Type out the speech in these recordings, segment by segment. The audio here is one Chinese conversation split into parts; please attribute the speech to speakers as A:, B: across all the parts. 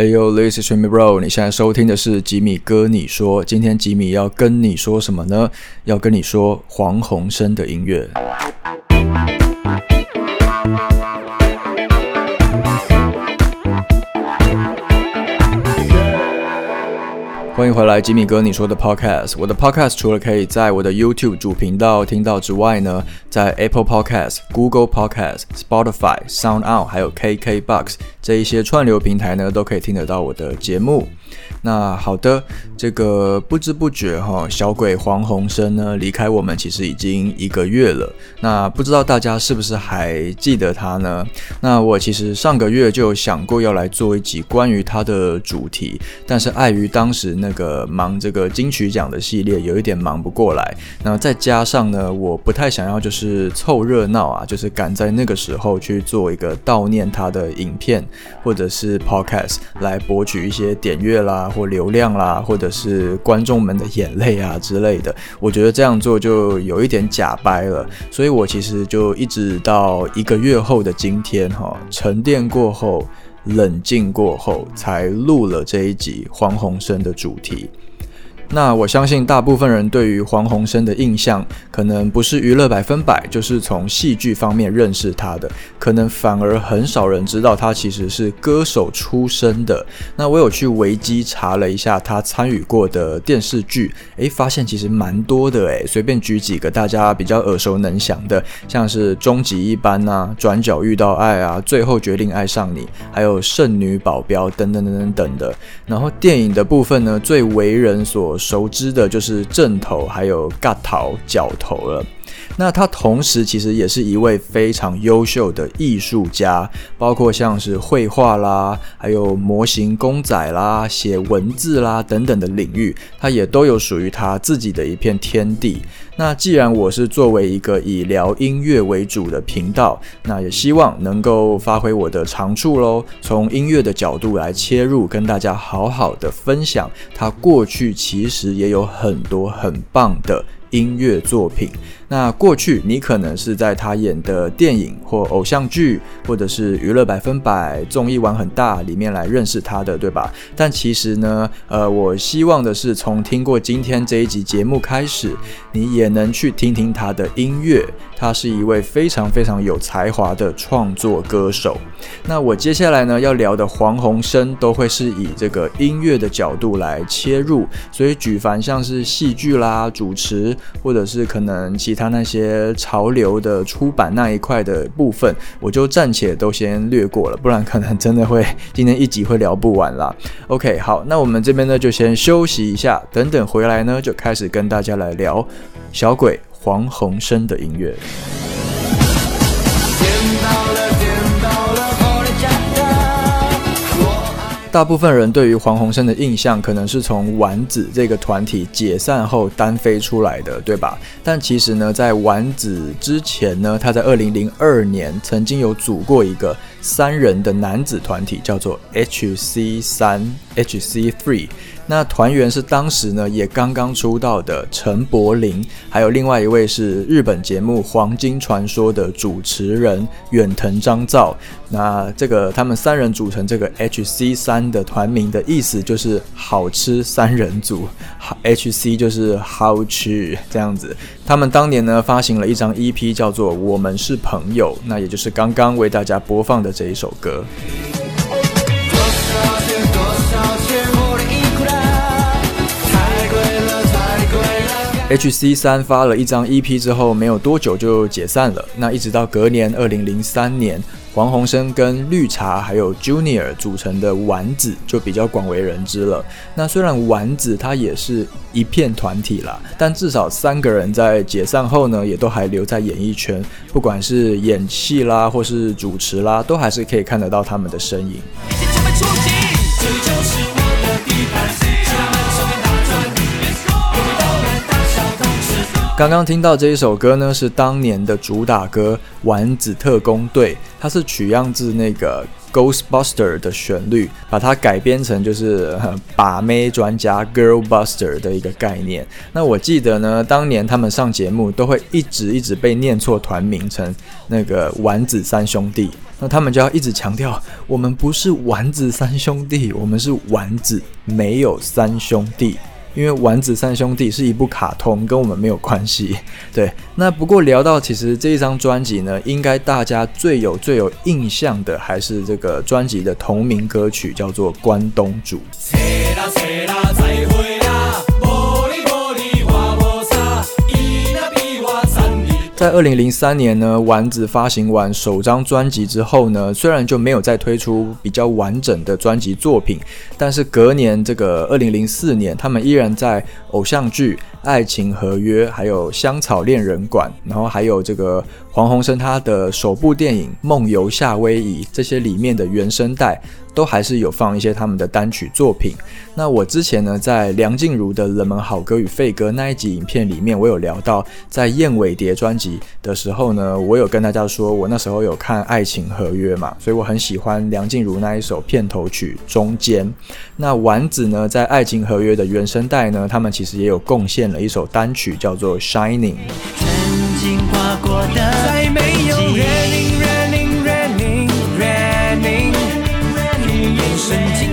A: Hey yo, this is Jimmy Bro。你现在收听的是吉米哥你说。今天吉米要跟你说什么呢？要跟你说黄宏生的音乐。回来，吉米哥你说的 Podcast。我的 Podcast 除了可以在我的 YouTube 主频道听到之外呢，在 Apple Podcast、Google Podcast、Spotify、Sound Out 还有 KKBox 这一些串流平台呢，都可以听得到我的节目。那好的，这个不知不觉哈，小鬼黄鸿升呢离开我们其实已经一个月了。那不知道大家是不是还记得他呢？那我其实上个月就想过要来做一集关于他的主题，但是碍于当时那个忙这个金曲奖的系列，有一点忙不过来。那再加上呢，我不太想要就是凑热闹啊，就是赶在那个时候去做一个悼念他的影片或者是 podcast 来博取一些点阅啦。或流量啦，或者是观众们的眼泪啊之类的，我觉得这样做就有一点假掰了。所以我其实就一直到一个月后的今天，哈，沉淀过后，冷静过后，才录了这一集黄宏生的主题。那我相信大部分人对于黄鸿升的印象，可能不是娱乐百分百，就是从戏剧方面认识他的，可能反而很少人知道他其实是歌手出身的。那我有去维基查了一下他参与过的电视剧，诶，发现其实蛮多的诶，随便举几个大家比较耳熟能详的，像是《终极一班》啊，《转角遇到爱》啊，《最后决定爱上你》，还有《圣女保镖》等等等等等的。然后电影的部分呢，最为人所熟知的就是正头，还有嘎头、角头了。那他同时其实也是一位非常优秀的艺术家，包括像是绘画啦，还有模型公仔啦、写文字啦等等的领域，他也都有属于他自己的一片天地。那既然我是作为一个以聊音乐为主的频道，那也希望能够发挥我的长处喽，从音乐的角度来切入，跟大家好好的分享他过去其实也有很多很棒的。音乐作品，那过去你可能是在他演的电影或偶像剧，或者是娱乐百分百综艺玩很大里面来认识他的，对吧？但其实呢，呃，我希望的是从听过今天这一集节目开始，你也能去听听他的音乐。他是一位非常非常有才华的创作歌手。那我接下来呢要聊的黄鸿升都会是以这个音乐的角度来切入，所以举凡像是戏剧啦、主持，或者是可能其他那些潮流的出版那一块的部分，我就暂且都先略过了，不然可能真的会今天一集会聊不完啦。OK，好，那我们这边呢就先休息一下，等等回来呢就开始跟大家来聊小鬼。黄宏生的音乐。大部分人对于黄宏生的印象，可能是从丸子这个团体解散后单飞出来的，对吧？但其实呢，在丸子之前呢，他在二零零二年曾经有组过一个三人的男子团体，叫做 H C 三 H C Three。那团员是当时呢也刚刚出道的陈柏霖，还有另外一位是日本节目《黄金传说》的主持人远藤张造。那这个他们三人组成这个 H C 三的团名的意思就是好吃三人组，H C 就是好吃这样子。他们当年呢发行了一张 EP 叫做《我们是朋友》，那也就是刚刚为大家播放的这一首歌。H.C. 三发了一张 EP 之后，没有多久就解散了。那一直到隔年，二零零三年，黄鸿升跟绿茶还有 Junior 组成的丸子就比较广为人知了。那虽然丸子它也是一片团体啦，但至少三个人在解散后呢，也都还留在演艺圈，不管是演戏啦，或是主持啦，都还是可以看得到他们的身影。刚刚听到这一首歌呢，是当年的主打歌《丸子特工队》，它是取样自那个 Ghostbuster 的旋律，把它改编成就是把妹专家 Girl Buster 的一个概念。那我记得呢，当年他们上节目都会一直一直被念错团名成那个丸子三兄弟，那他们就要一直强调，我们不是丸子三兄弟，我们是丸子，没有三兄弟。因为《丸子三兄弟》是一部卡通，跟我们没有关系。对，那不过聊到其实这一张专辑呢，应该大家最有最有印象的还是这个专辑的同名歌曲，叫做《关东煮》。在二零零三年呢，丸子发行完首张专辑之后呢，虽然就没有再推出比较完整的专辑作品，但是隔年这个二零零四年，他们依然在偶像剧《爱情合约》、还有《香草恋人馆》，然后还有这个黄鸿升他的首部电影《梦游夏威夷》这些里面的原声带。都还是有放一些他们的单曲作品。那我之前呢，在梁静茹的《冷门好歌与废歌》那一集影片里面，我有聊到，在燕尾蝶专辑的时候呢，我有跟大家说，我那时候有看《爱情合约》嘛，所以我很喜欢梁静茹那一首片头曲《中间》。那丸子呢，在《爱情合约》的原声带呢，他们其实也有贡献了一首单曲，叫做《Shining》。曾经挂过的没有人。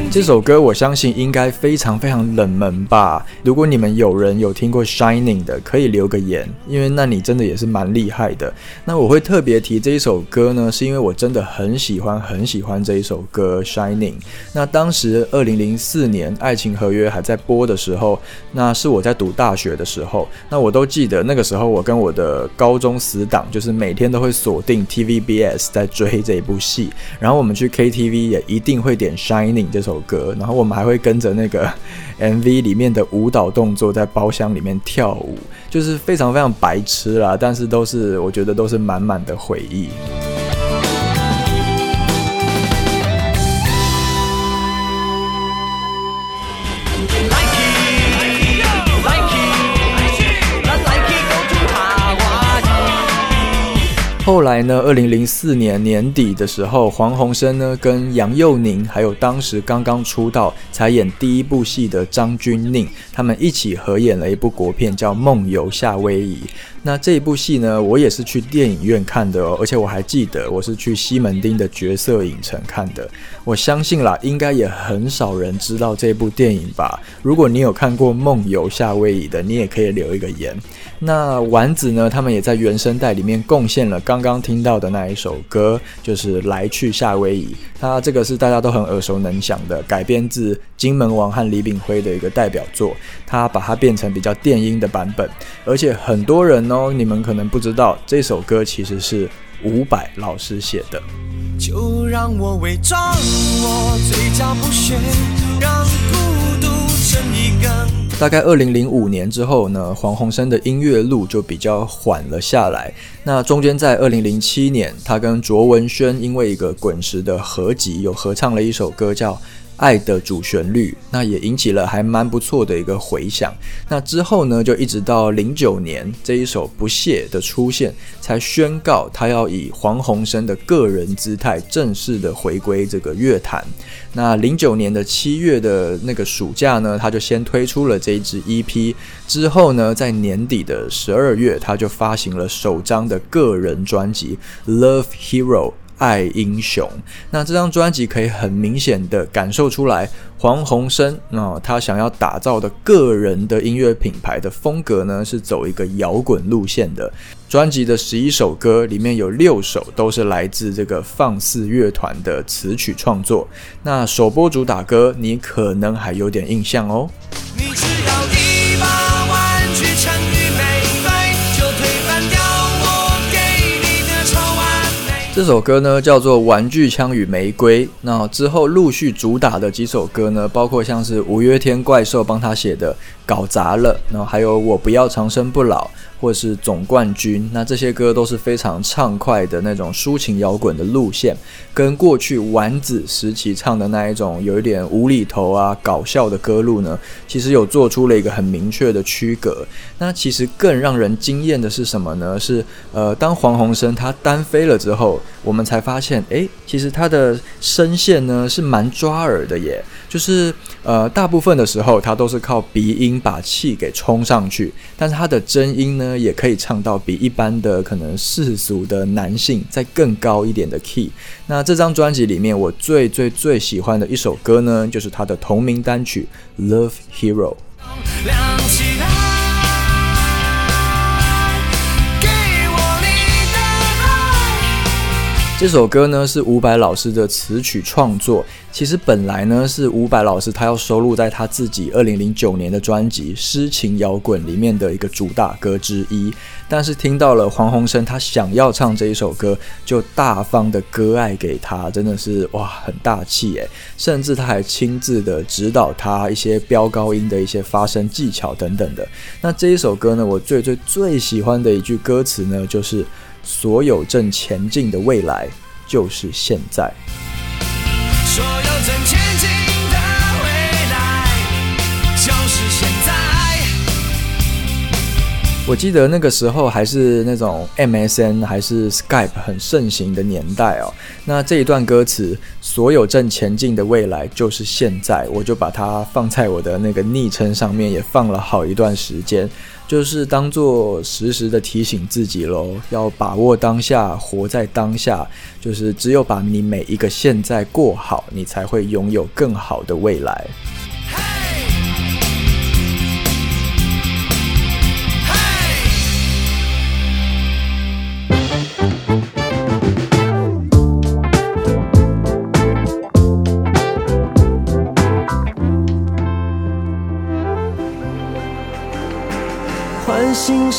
A: 这首歌我相信应该非常非常冷门吧。如果你们有人有听过 Shining 的，可以留个言，因为那你真的也是蛮厉害的。那我会特别提这一首歌呢，是因为我真的很喜欢很喜欢这一首歌 Shining。那当时二零零四年《爱情合约》还在播的时候，那是我在读大学的时候，那我都记得那个时候我跟我的高中死党，就是每天都会锁定 TVBS 在追这一部戏，然后我们去 KTV 也一定会点 Shining 这首。歌，然后我们还会跟着那个 MV 里面的舞蹈动作在包厢里面跳舞，就是非常非常白痴啦，但是都是我觉得都是满满的回忆。后来呢？二零零四年年底的时候，黄鸿升呢跟杨佑宁，还有当时刚刚出道才演第一部戏的张钧甯，他们一起合演了一部国片，叫《梦游夏威夷》。那这一部戏呢，我也是去电影院看的哦，而且我还记得我是去西门町的角色影城看的。我相信啦，应该也很少人知道这部电影吧。如果你有看过《梦游夏威夷》的，你也可以留一个言。那丸子呢，他们也在原声带里面贡献了刚刚听到的那一首歌，就是《来去夏威夷》。它这个是大家都很耳熟能详的，改编自金门王和李炳辉的一个代表作。他把它变成比较电音的版本，而且很多人。哦，你们可能不知道，这首歌其实是伍佰老师写的。就让我伪装，我嘴角不屑，让孤独。大概二零零五年之后呢，黄鸿升的音乐路就比较缓了下来。那中间在二零零七年，他跟卓文萱因为一个滚石的合集，有合唱了一首歌叫。爱的主旋律，那也引起了还蛮不错的一个回响。那之后呢，就一直到零九年这一首《不屑》的出现，才宣告他要以黄鸿升的个人姿态正式的回归这个乐坛。那零九年的七月的那个暑假呢，他就先推出了这一支 EP，之后呢，在年底的十二月，他就发行了首张的个人专辑《Love Hero》。爱英雄，那这张专辑可以很明显的感受出来，黄鸿升啊，他想要打造的个人的音乐品牌的风格呢，是走一个摇滚路线的。专辑的十一首歌里面有六首都是来自这个放肆乐团的词曲创作。那首播主打歌，你可能还有点印象哦。你只要一这首歌呢叫做《玩具枪与玫瑰》。那之后陆续主打的几首歌呢，包括像是五月天怪兽帮他写的《搞砸了》，然后还有《我不要长生不老》，或是总冠军，那这些歌都是非常畅快的那种抒情摇滚的路线，跟过去丸子时期唱的那一种有一点无厘头啊、搞笑的歌路呢，其实有做出了一个很明确的区隔。那其实更让人惊艳的是什么呢？是呃，当黄鸿升他单飞了之后，我们才发现，诶，其实他的声线呢是蛮抓耳的耶，就是呃，大部分的时候他都是靠鼻音把气给冲上去，但是他的真音呢也可以唱到比一般的可能世俗的男性再更高一点的 key。那这张专辑里面我最最最喜欢的一首歌呢，就是他的同名单曲《Love Hero》。这首歌呢是伍佰老师的词曲创作，其实本来呢是伍佰老师他要收录在他自己二零零九年的专辑《诗情摇滚》里面的一个主打歌之一，但是听到了黄鸿升他想要唱这一首歌，就大方的割爱给他，真的是哇很大气诶，甚至他还亲自的指导他一些飙高音的一些发声技巧等等的。那这一首歌呢，我最最最喜欢的一句歌词呢，就是。所有正前进的未来，就是现在。所有正前进的未来，就是现在。我记得那个时候还是那种 MSN 还是 Skype 很盛行的年代哦。那这一段歌词“所有正前进的未来就是现在”，我就把它放在我的那个昵称上面，也放了好一段时间。就是当做时时的提醒自己喽，要把握当下，活在当下。就是只有把你每一个现在过好，你才会拥有更好的未来。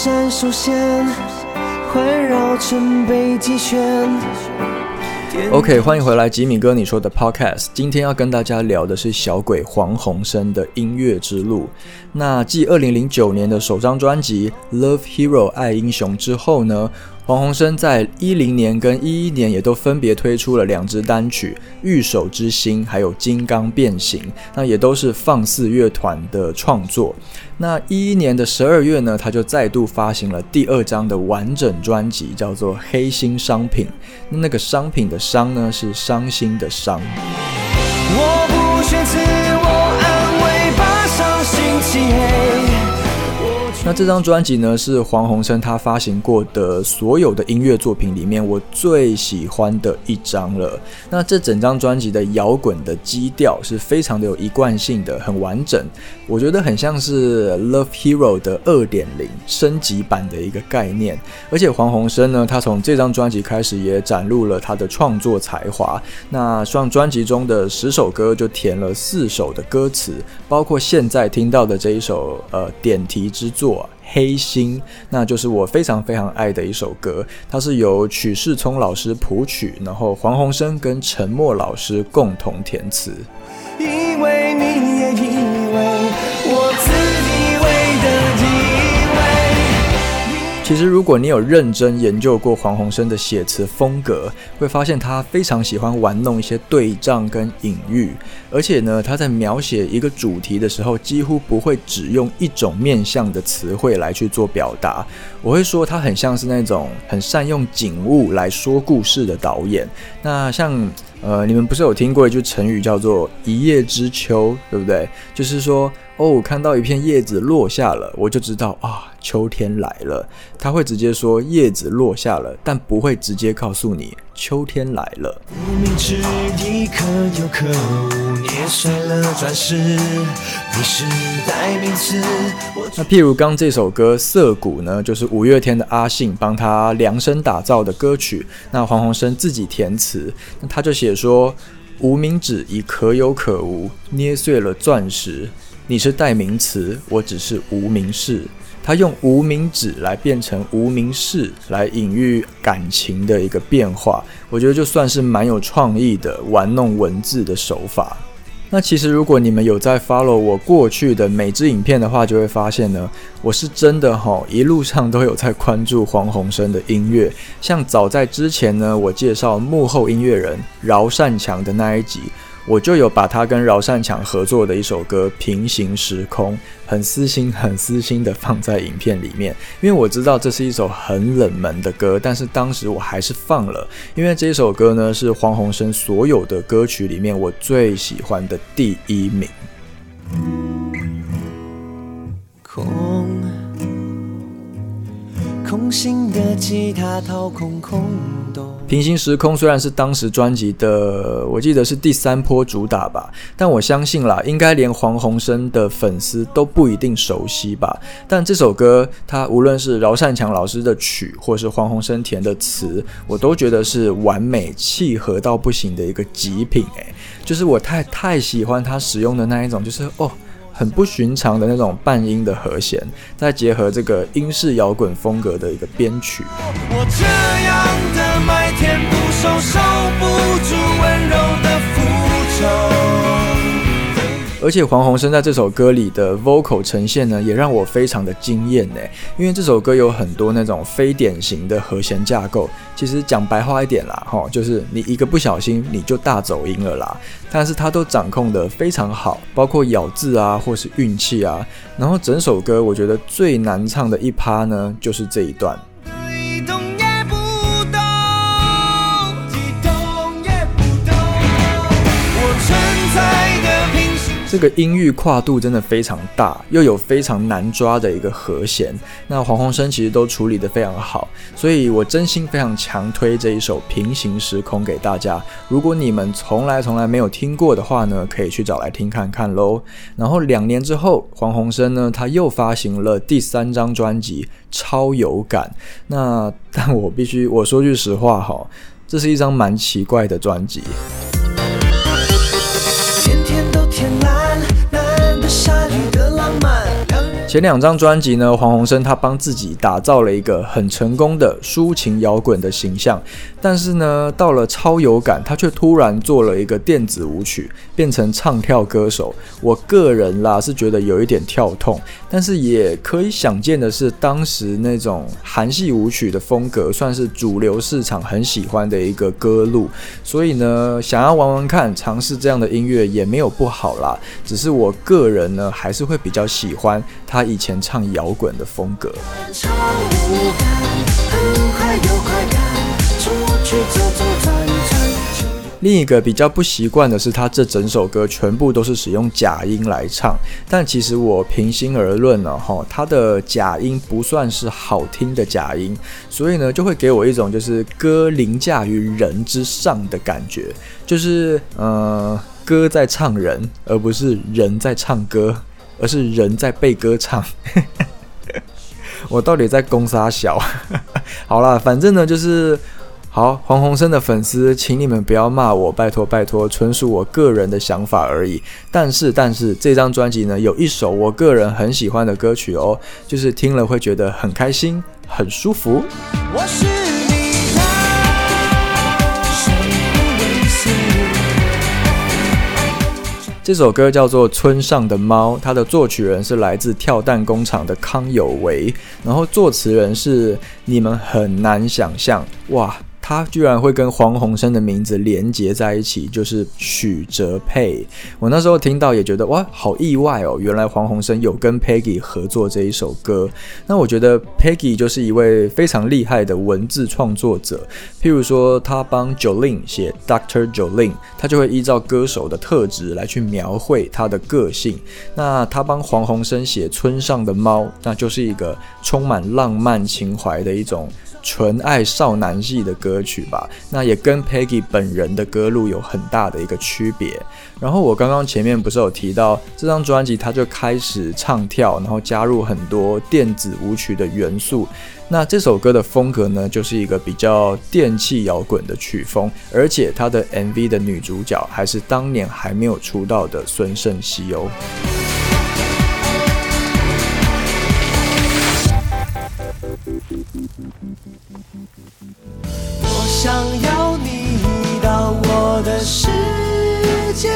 A: 闪烁现，环绕成北极圈。OK，欢迎回来，吉米哥，你说的 Podcast。今天要跟大家聊的是小鬼黄鸿升的音乐之路。那继二零零九年的首张专辑《Love Hero》爱英雄之后呢？黄鸿升在一零年跟一一年也都分别推出了两支单曲《玉手之心》还有《金刚变形》，那也都是放肆乐团的创作。那一一年的十二月呢，他就再度发行了第二张的完整专辑，叫做《黑心商品》。那个商品的“商”呢，是伤心的“伤”。那这张专辑呢，是黄鸿升他发行过的所有的音乐作品里面我最喜欢的一张了。那这整张专辑的摇滚的基调是非常的有一贯性的，很完整。我觉得很像是《Love Hero》的二点零升级版的一个概念。而且黄鸿升呢，他从这张专辑开始也展露了他的创作才华。那上专辑中的十首歌就填了四首的歌词，包括现在听到的这一首呃点题之作。黑心，那就是我非常非常爱的一首歌。它是由曲世聪老师谱曲，然后黄鸿生跟陈默老师共同填词。其实，如果你有认真研究过黄鸿升的写词风格，会发现他非常喜欢玩弄一些对仗跟隐喻，而且呢，他在描写一个主题的时候，几乎不会只用一种面向的词汇来去做表达。我会说，他很像是那种很善用景物来说故事的导演。那像。呃，你们不是有听过一句成语叫做 “一叶知秋”，对不对？就是说，哦，看到一片叶子落下了，我就知道啊，秋天来了。他会直接说叶子落下了，但不会直接告诉你秋天来了。那譬如刚这首歌《涩谷》呢，就是五月天的阿信帮他量身打造的歌曲，那黄鸿升自己填词，那他就写说：无名指已可有可无，捏碎了钻石。你是代名词，我只是无名氏。他用无名指来变成无名氏，来隐喻感情的一个变化，我觉得就算是蛮有创意的玩弄文字的手法。那其实如果你们有在 follow 我过去的每支影片的话，就会发现呢，我是真的哈，一路上都有在关注黄鸿生的音乐。像早在之前呢，我介绍幕后音乐人饶善强的那一集。我就有把他跟饶善强合作的一首歌《平行时空》，很私心、很私心的放在影片里面，因为我知道这是一首很冷门的歌，但是当时我还是放了，因为这首歌呢是黄鸿升所有的歌曲里面我最喜欢的第一名。空空心的吉他掏空空洞。平行时空虽然是当时专辑的，我记得是第三波主打吧，但我相信啦，应该连黄鸿升的粉丝都不一定熟悉吧。但这首歌，它无论是饶善强老师的曲，或是黄鸿升填的词，我都觉得是完美契合到不行的一个极品。诶，就是我太太喜欢他使用的那一种，就是哦。很不寻常的那种半音的和弦，再结合这个英式摇滚风格的一个编曲。我这样的麦田不不住温柔的复仇。而且黄鸿升在这首歌里的 vocal 呈现呢，也让我非常的惊艳呢。因为这首歌有很多那种非典型的和弦架构，其实讲白话一点啦，哈，就是你一个不小心你就大走音了啦。但是他都掌控的非常好，包括咬字啊，或是运气啊。然后整首歌我觉得最难唱的一趴呢，就是这一段。这个音域跨度真的非常大，又有非常难抓的一个和弦。那黄鸿升其实都处理得非常好，所以我真心非常强推这一首《平行时空》给大家。如果你们从来从来没有听过的话呢，可以去找来听看看喽。然后两年之后，黄鸿升呢他又发行了第三张专辑《超有感》。那但我必须我说句实话哈，这是一张蛮奇怪的专辑。前两张专辑呢，黄鸿升他帮自己打造了一个很成功的抒情摇滚的形象，但是呢，到了超有感，他却突然做了一个电子舞曲，变成唱跳歌手。我个人啦是觉得有一点跳痛，但是也可以想见的是，当时那种韩系舞曲的风格算是主流市场很喜欢的一个歌路，所以呢，想要玩玩看，尝试这样的音乐也没有不好啦。只是我个人呢，还是会比较喜欢他。以前唱摇滚的风格。另一个比较不习惯的是，他这整首歌全部都是使用假音来唱。但其实我平心而论呢，哈，他的假音不算是好听的假音，所以呢，就会给我一种就是歌凌驾于人之上的感觉，就是呃，歌在唱人，而不是人在唱歌。而是人在被歌唱，我到底在攻杀小？好啦，反正呢就是好黄鸿升的粉丝，请你们不要骂我，拜托拜托，纯属我个人的想法而已。但是但是这张专辑呢，有一首我个人很喜欢的歌曲哦，就是听了会觉得很开心、很舒服。我是这首歌叫做《村上的猫》，它的作曲人是来自跳蛋工厂的康有为，然后作词人是你们很难想象哇。他居然会跟黄鸿生的名字连接在一起，就是许哲佩。我那时候听到也觉得哇，好意外哦！原来黄鸿生有跟 Peggy 合作这一首歌。那我觉得 Peggy 就是一位非常厉害的文字创作者。譬如说，他帮 Jolin 写 Doctor Jolin，他就会依照歌手的特质来去描绘他的个性。那他帮黄鸿生写村上的猫，那就是一个充满浪漫情怀的一种。纯爱少男系的歌曲吧，那也跟 Peggy 本人的歌路有很大的一个区别。然后我刚刚前面不是有提到这张专辑，他就开始唱跳，然后加入很多电子舞曲的元素。那这首歌的风格呢，就是一个比较电器摇滚的曲风，而且它的 MV 的女主角还是当年还没有出道的孙盛熙哦。想要你到我的世界，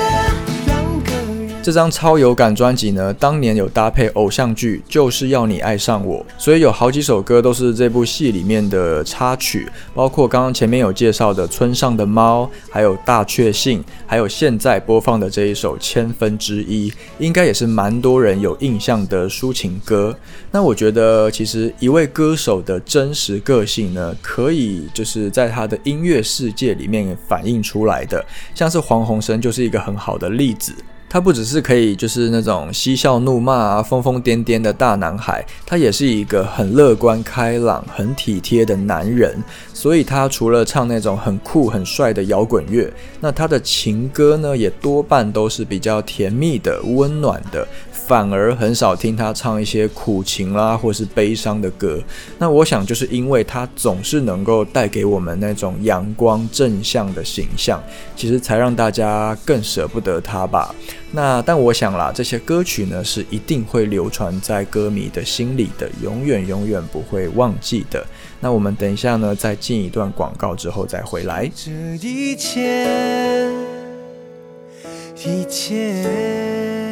A: 这张超有感专辑呢，当年有搭配偶像剧，就是要你爱上我，所以有好几首歌都是这部戏里面的插曲，包括刚刚前面有介绍的《村上的猫》，还有《大确幸》，还有现在播放的这一首《千分之一》，应该也是蛮多人有印象的抒情歌。那我觉得，其实一位歌手的真实个性呢，可以就是在他的音乐世界里面反映出来的，像是黄鸿升就是一个很好的例子。他不只是可以就是那种嬉笑怒骂啊、疯疯癫癫的大男孩，他也是一个很乐观开朗、很体贴的男人。所以他除了唱那种很酷很帅的摇滚乐，那他的情歌呢，也多半都是比较甜蜜的、温暖的。反而很少听他唱一些苦情啦，或是悲伤的歌。那我想，就是因为他总是能够带给我们那种阳光正向的形象，其实才让大家更舍不得他吧。那但我想啦，这些歌曲呢，是一定会流传在歌迷的心里的，永远永远不会忘记的。那我们等一下呢，再进一段广告之后再回来。这一切，一切。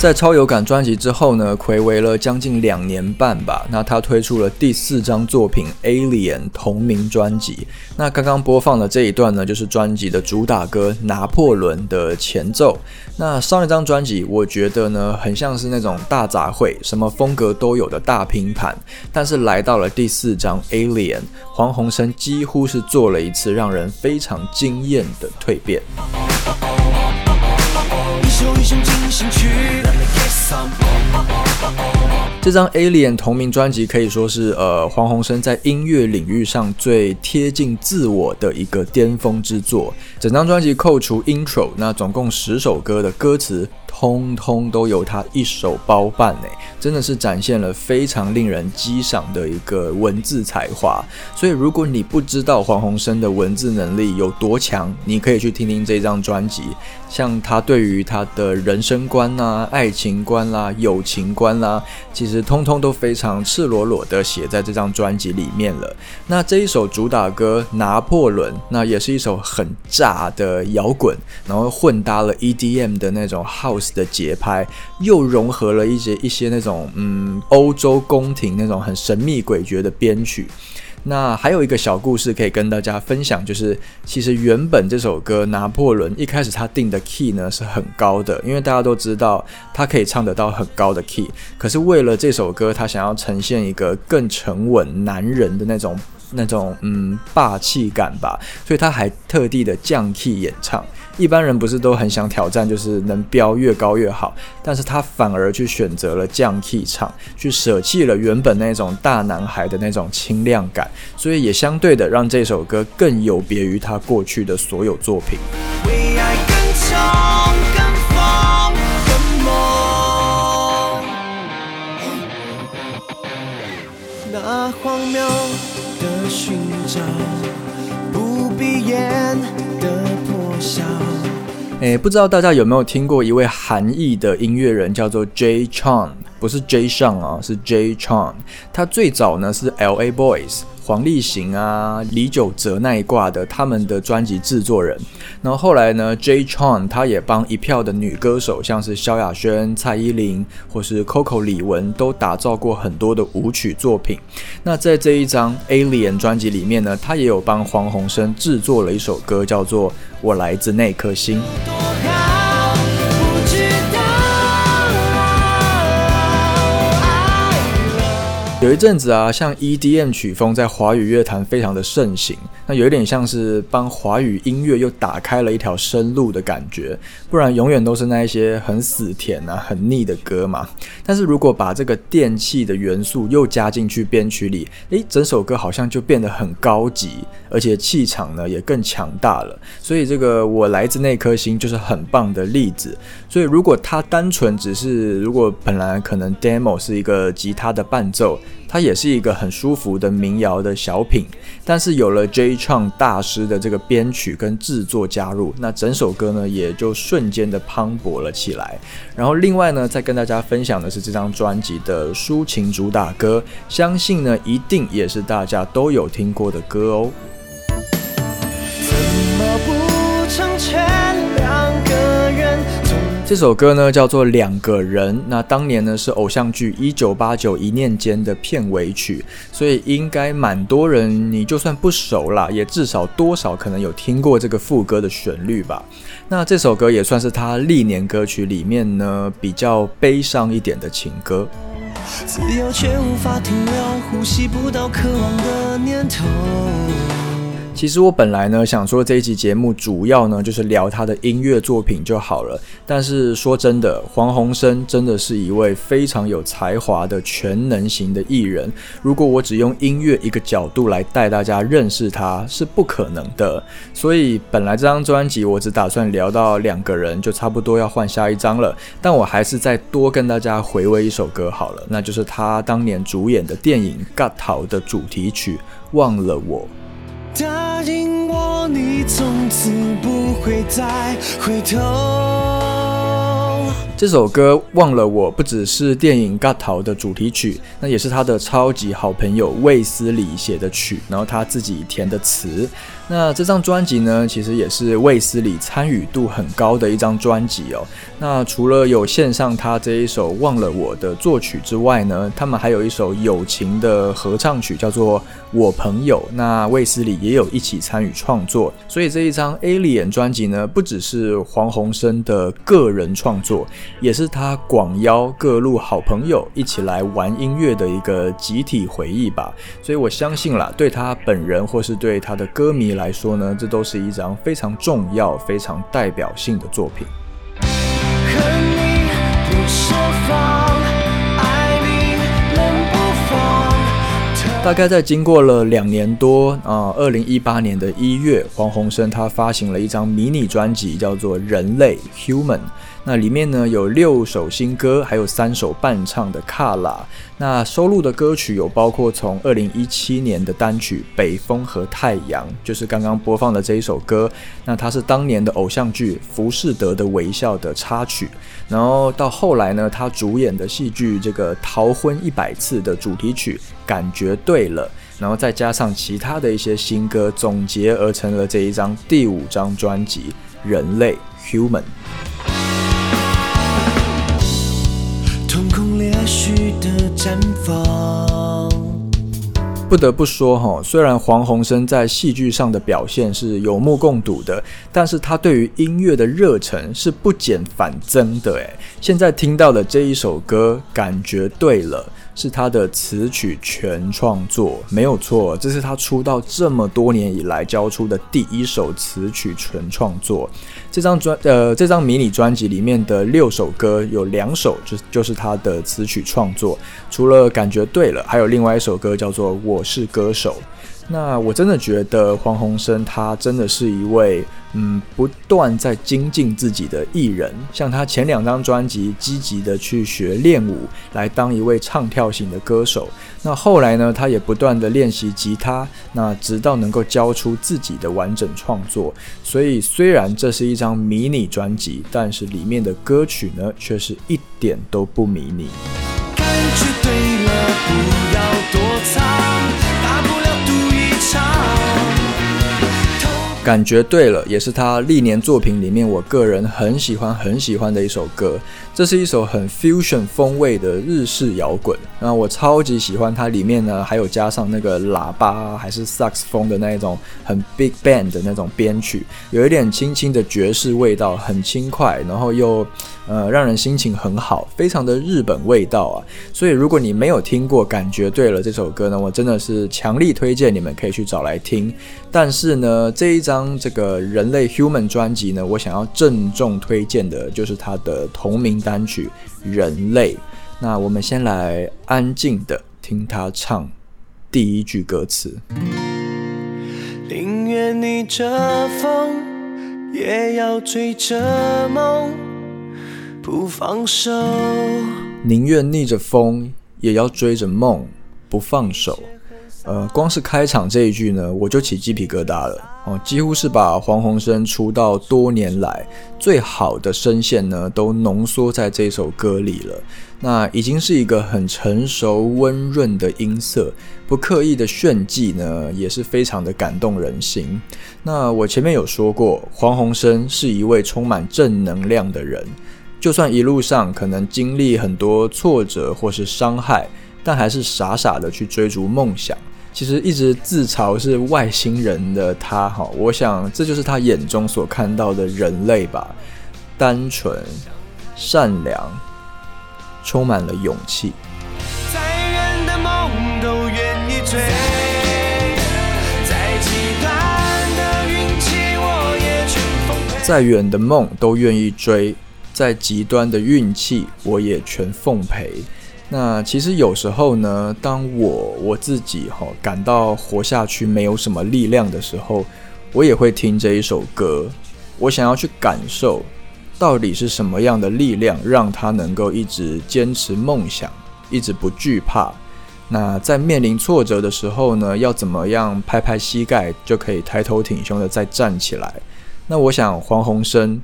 A: 在超有感专辑之后呢，暌违了将近两年半吧，那他推出了第四张作品《Alien》同名专辑。那刚刚播放的这一段呢，就是专辑的主打歌《拿破仑》的前奏。那上一张专辑，我觉得呢，很像是那种大杂烩，什么风格都有的大拼盘。但是来到了第四张《Alien》，黄鸿升几乎是做了一次让人非常惊艳的蜕变。这张《Alien》同名专辑可以说是呃黄鸿升在音乐领域上最贴近自我的一个巅峰之作。整张专辑扣除 Intro，那总共十首歌的歌词。通通都由他一手包办呢，真的是展现了非常令人激赏的一个文字才华。所以，如果你不知道黄鸿升的文字能力有多强，你可以去听听这张专辑。像他对于他的人生观啦、爱情观啦、友情观啦，其实通通都非常赤裸裸的写在这张专辑里面了。那这一首主打歌《拿破仑》，那也是一首很炸的摇滚，然后混搭了 EDM 的那种 House。的节拍又融合了一些一些那种嗯欧洲宫廷那种很神秘诡谲的编曲。那还有一个小故事可以跟大家分享，就是其实原本这首歌《拿破仑》一开始他定的 key 呢是很高的，因为大家都知道他可以唱得到很高的 key。可是为了这首歌，他想要呈现一个更沉稳男人的那种那种嗯霸气感吧，所以他还特地的降 key 演唱。一般人不是都很想挑战，就是能飙越高越好，但是他反而去选择了降 key 唱，去舍弃了原本那种大男孩的那种清亮感，所以也相对的让这首歌更有别于他过去的所有作品。那荒谬的寻找，不闭眼的。诶，不知道大家有没有听过一位韩裔的音乐人，叫做 Jay Chang，不是 Jay Sean 啊，是 Jay Chang。他最早呢是 L.A. Boys。黄立行啊，李玖哲那一挂的，他们的专辑制作人。然后后来呢，J. Chon 他也帮一票的女歌手，像是萧亚轩、蔡依林或是 Coco 李玟，都打造过很多的舞曲作品。那在这一张 Alien 专辑里面呢，他也有帮黄鸿升制作了一首歌，叫做《我来自那颗星》。有一阵子啊，像 EDM 曲风在华语乐坛非常的盛行，那有点像是帮华语音乐又打开了一条生路的感觉。不然永远都是那一些很死甜啊、很腻的歌嘛。但是如果把这个电器的元素又加进去编曲里，诶，整首歌好像就变得很高级，而且气场呢也更强大了。所以这个我来自那颗星就是很棒的例子。所以如果它单纯只是，如果本来可能 demo 是一个吉他的伴奏。它也是一个很舒服的民谣的小品。但是有了 J 唱大师的这个编曲跟制作加入，那整首歌呢也就瞬间的磅礴了起来。然后另外呢，再跟大家分享的是这张专辑的抒情主打歌，相信呢一定也是大家都有听过的歌哦。这首歌呢叫做《两个人》，那当年呢是偶像剧《一九八九一念间》的片尾曲，所以应该蛮多人，你就算不熟啦，也至少多少可能有听过这个副歌的旋律吧。那这首歌也算是他历年歌曲里面呢比较悲伤一点的情歌。自由却无法停留，呼吸不到渴望的念头。其实我本来呢想说这一集节目主要呢就是聊他的音乐作品就好了，但是说真的，黄鸿升真的是一位非常有才华的全能型的艺人。如果我只用音乐一个角度来带大家认识他，是不可能的。所以本来这张专辑我只打算聊到两个人，就差不多要换下一张了。但我还是再多跟大家回味一首歌好了，那就是他当年主演的电影《God 逃》的主题曲《忘了我》。答应我，你从此不会再回头。这首歌《忘了我》不只是电影《嘎逃》的主题曲，那也是他的超级好朋友卫斯理写的曲，然后他自己填的词。那这张专辑呢，其实也是卫斯理参与度很高的一张专辑哦。那除了有献上他这一首《忘了我》的作曲之外呢，他们还有一首友情的合唱曲，叫做《我朋友》。那卫斯理也有一起参与创作，所以这一张《Alien》专辑呢，不只是黄鸿生的个人创作，也是他广邀各路好朋友一起来玩音乐的一个集体回忆吧。所以我相信啦，对他本人或是对他的歌迷。来说呢，这都是一张非常重要、非常代表性的作品。大概在经过了两年多啊，二零一八年的一月，黄鸿升他发行了一张迷你专辑，叫做《人类 Human》。那里面呢有六首新歌，还有三首伴唱的卡拉。那收录的歌曲有包括从二零一七年的单曲《北风和太阳》，就是刚刚播放的这一首歌。那它是当年的偶像剧《浮士德的微笑》的插曲。然后到后来呢，他主演的戏剧《这个逃婚一百次》的主题曲《感觉对了》，然后再加上其他的一些新歌，总结而成了这一张第五张专辑《人类 Human》。绽放。不得不说哈，虽然黄鸿升在戏剧上的表现是有目共睹的，但是他对于音乐的热忱是不减反增的。诶，现在听到的这一首歌，感觉对了。是他的词曲全创作，没有错，这是他出道这么多年以来交出的第一首词曲全创作。这张专呃，这张迷你专辑里面的六首歌，有两首就就是他的词曲创作，除了感觉对了，还有另外一首歌叫做《我是歌手》。那我真的觉得黄鸿升他真的是一位嗯不断在精进自己的艺人，像他前两张专辑积极的去学练舞，来当一位唱跳型的歌手。那后来呢，他也不断的练习吉他，那直到能够交出自己的完整创作。所以虽然这是一张迷你专辑，但是里面的歌曲呢，却是一点都不迷你。感觉对了，不要躲藏。感觉对了，也是他历年作品里面我个人很喜欢很喜欢的一首歌。这是一首很 fusion 风味的日式摇滚，那我超级喜欢它里面呢，还有加上那个喇叭还是萨克斯风的那一种很 big band 的那种编曲，有一点轻轻的爵士味道，很轻快，然后又呃让人心情很好，非常的日本味道啊。所以如果你没有听过《感觉对了》这首歌呢，我真的是强力推荐你们可以去找来听。但是呢，这一张这个人类 Human 专辑呢，我想要郑重推荐的就是它的同名单单曲《人类》。那我们先来安静的听他唱第一句歌词：宁愿逆着风，也要追着梦，不放手。宁愿逆着风，也要追着梦。不放手。呃，光是开场这一句呢，我就起鸡皮疙瘩了哦，几乎是把黄鸿生出道多年来最好的声线呢，都浓缩在这首歌里了。那已经是一个很成熟、温润的音色，不刻意的炫技呢，也是非常的感动人心。那我前面有说过，黄鸿生是一位充满正能量的人，就算一路上可能经历很多挫折或是伤害，但还是傻傻的去追逐梦想。其实一直自嘲是外星人的他，哈，我想这就是他眼中所看到的人类吧，单纯、善良，充满了勇气。再远的梦都愿意追，再极端的运气我也全奉陪。那其实有时候呢，当我我自己哈感到活下去没有什么力量的时候，我也会听这一首歌。我想要去感受，到底是什么样的力量让他能够一直坚持梦想，一直不惧怕。那在面临挫折的时候呢，要怎么样拍拍膝盖就可以抬头挺胸的再站起来？那我想黄鸿升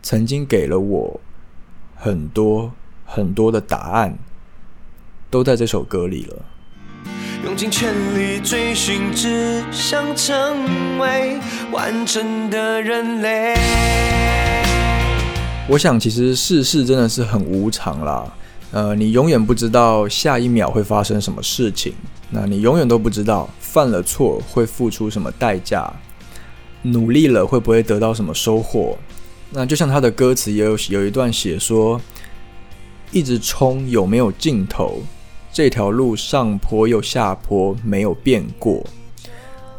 A: 曾经给了我很多很多的答案。都在这首歌里了。用尽全力追寻，只想成为完整的人类。我想，其实世事真的是很无常啦。呃，你永远不知道下一秒会发生什么事情，那你永远都不知道犯了错会付出什么代价，努力了会不会得到什么收获。那就像他的歌词也有有一段写说，一直冲有没有尽头？这条路上坡又下坡，没有变过。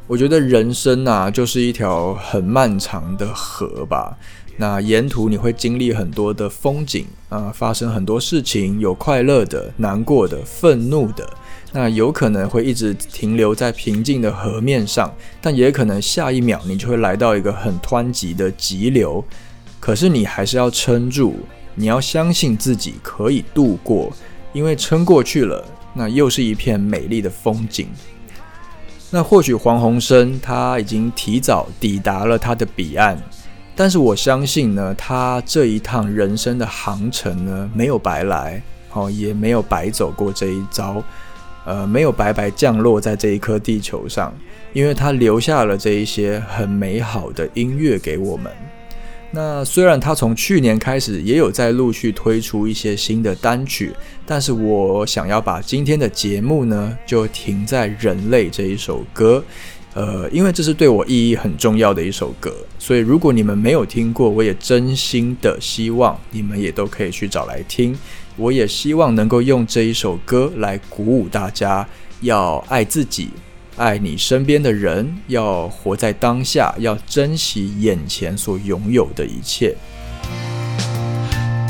A: 我觉得人生啊，就是一条很漫长的河吧。那沿途你会经历很多的风景啊，发生很多事情，有快乐的、难过的、愤怒的。那有可能会一直停留在平静的河面上，但也可能下一秒你就会来到一个很湍急的急流。可是你还是要撑住，你要相信自己可以度过。因为撑过去了，那又是一片美丽的风景。那或许黄鸿升他已经提早抵达了他的彼岸，但是我相信呢，他这一趟人生的航程呢，没有白来，哦，也没有白走过这一遭，呃，没有白白降落在这一颗地球上，因为他留下了这一些很美好的音乐给我们。那虽然他从去年开始也有在陆续推出一些新的单曲，但是我想要把今天的节目呢，就停在《人类》这一首歌，呃，因为这是对我意义很重要的一首歌，所以如果你们没有听过，我也真心的希望你们也都可以去找来听，我也希望能够用这一首歌来鼓舞大家，要爱自己。爱你身边的人，要活在当下，要珍惜眼前所拥有的一切。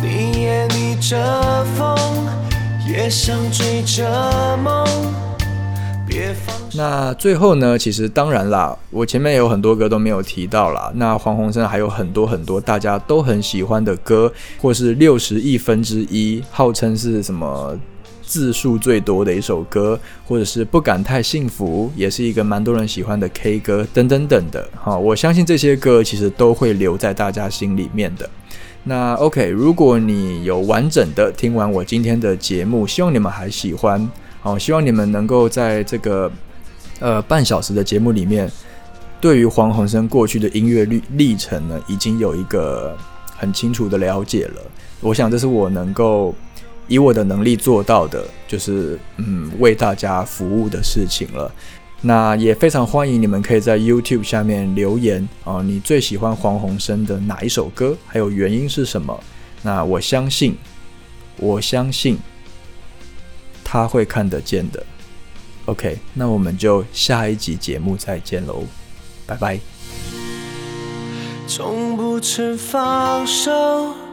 A: 你也逆着风，也想追着梦。别放。那最后呢？其实当然啦，我前面有很多歌都没有提到啦。那黄鸿升还有很多很多大家都很喜欢的歌，或是六十亿分之一，号称是什么？字数最多的一首歌，或者是不敢太幸福，也是一个蛮多人喜欢的 K 歌，等等等的。哈，我相信这些歌其实都会留在大家心里面的。那 OK，如果你有完整的听完我今天的节目，希望你们还喜欢。好，希望你们能够在这个呃半小时的节目里面，对于黄鸿生过去的音乐历历程呢，已经有一个很清楚的了解了。我想这是我能够。以我的能力做到的，就是嗯为大家服务的事情了。那也非常欢迎你们可以在 YouTube 下面留言啊，你最喜欢黄鸿生的哪一首歌？还有原因是什么？那我相信，我相信他会看得见的。OK，那我们就下一集节目再见喽，拜拜。从不曾放手。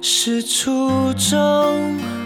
A: 是初衷。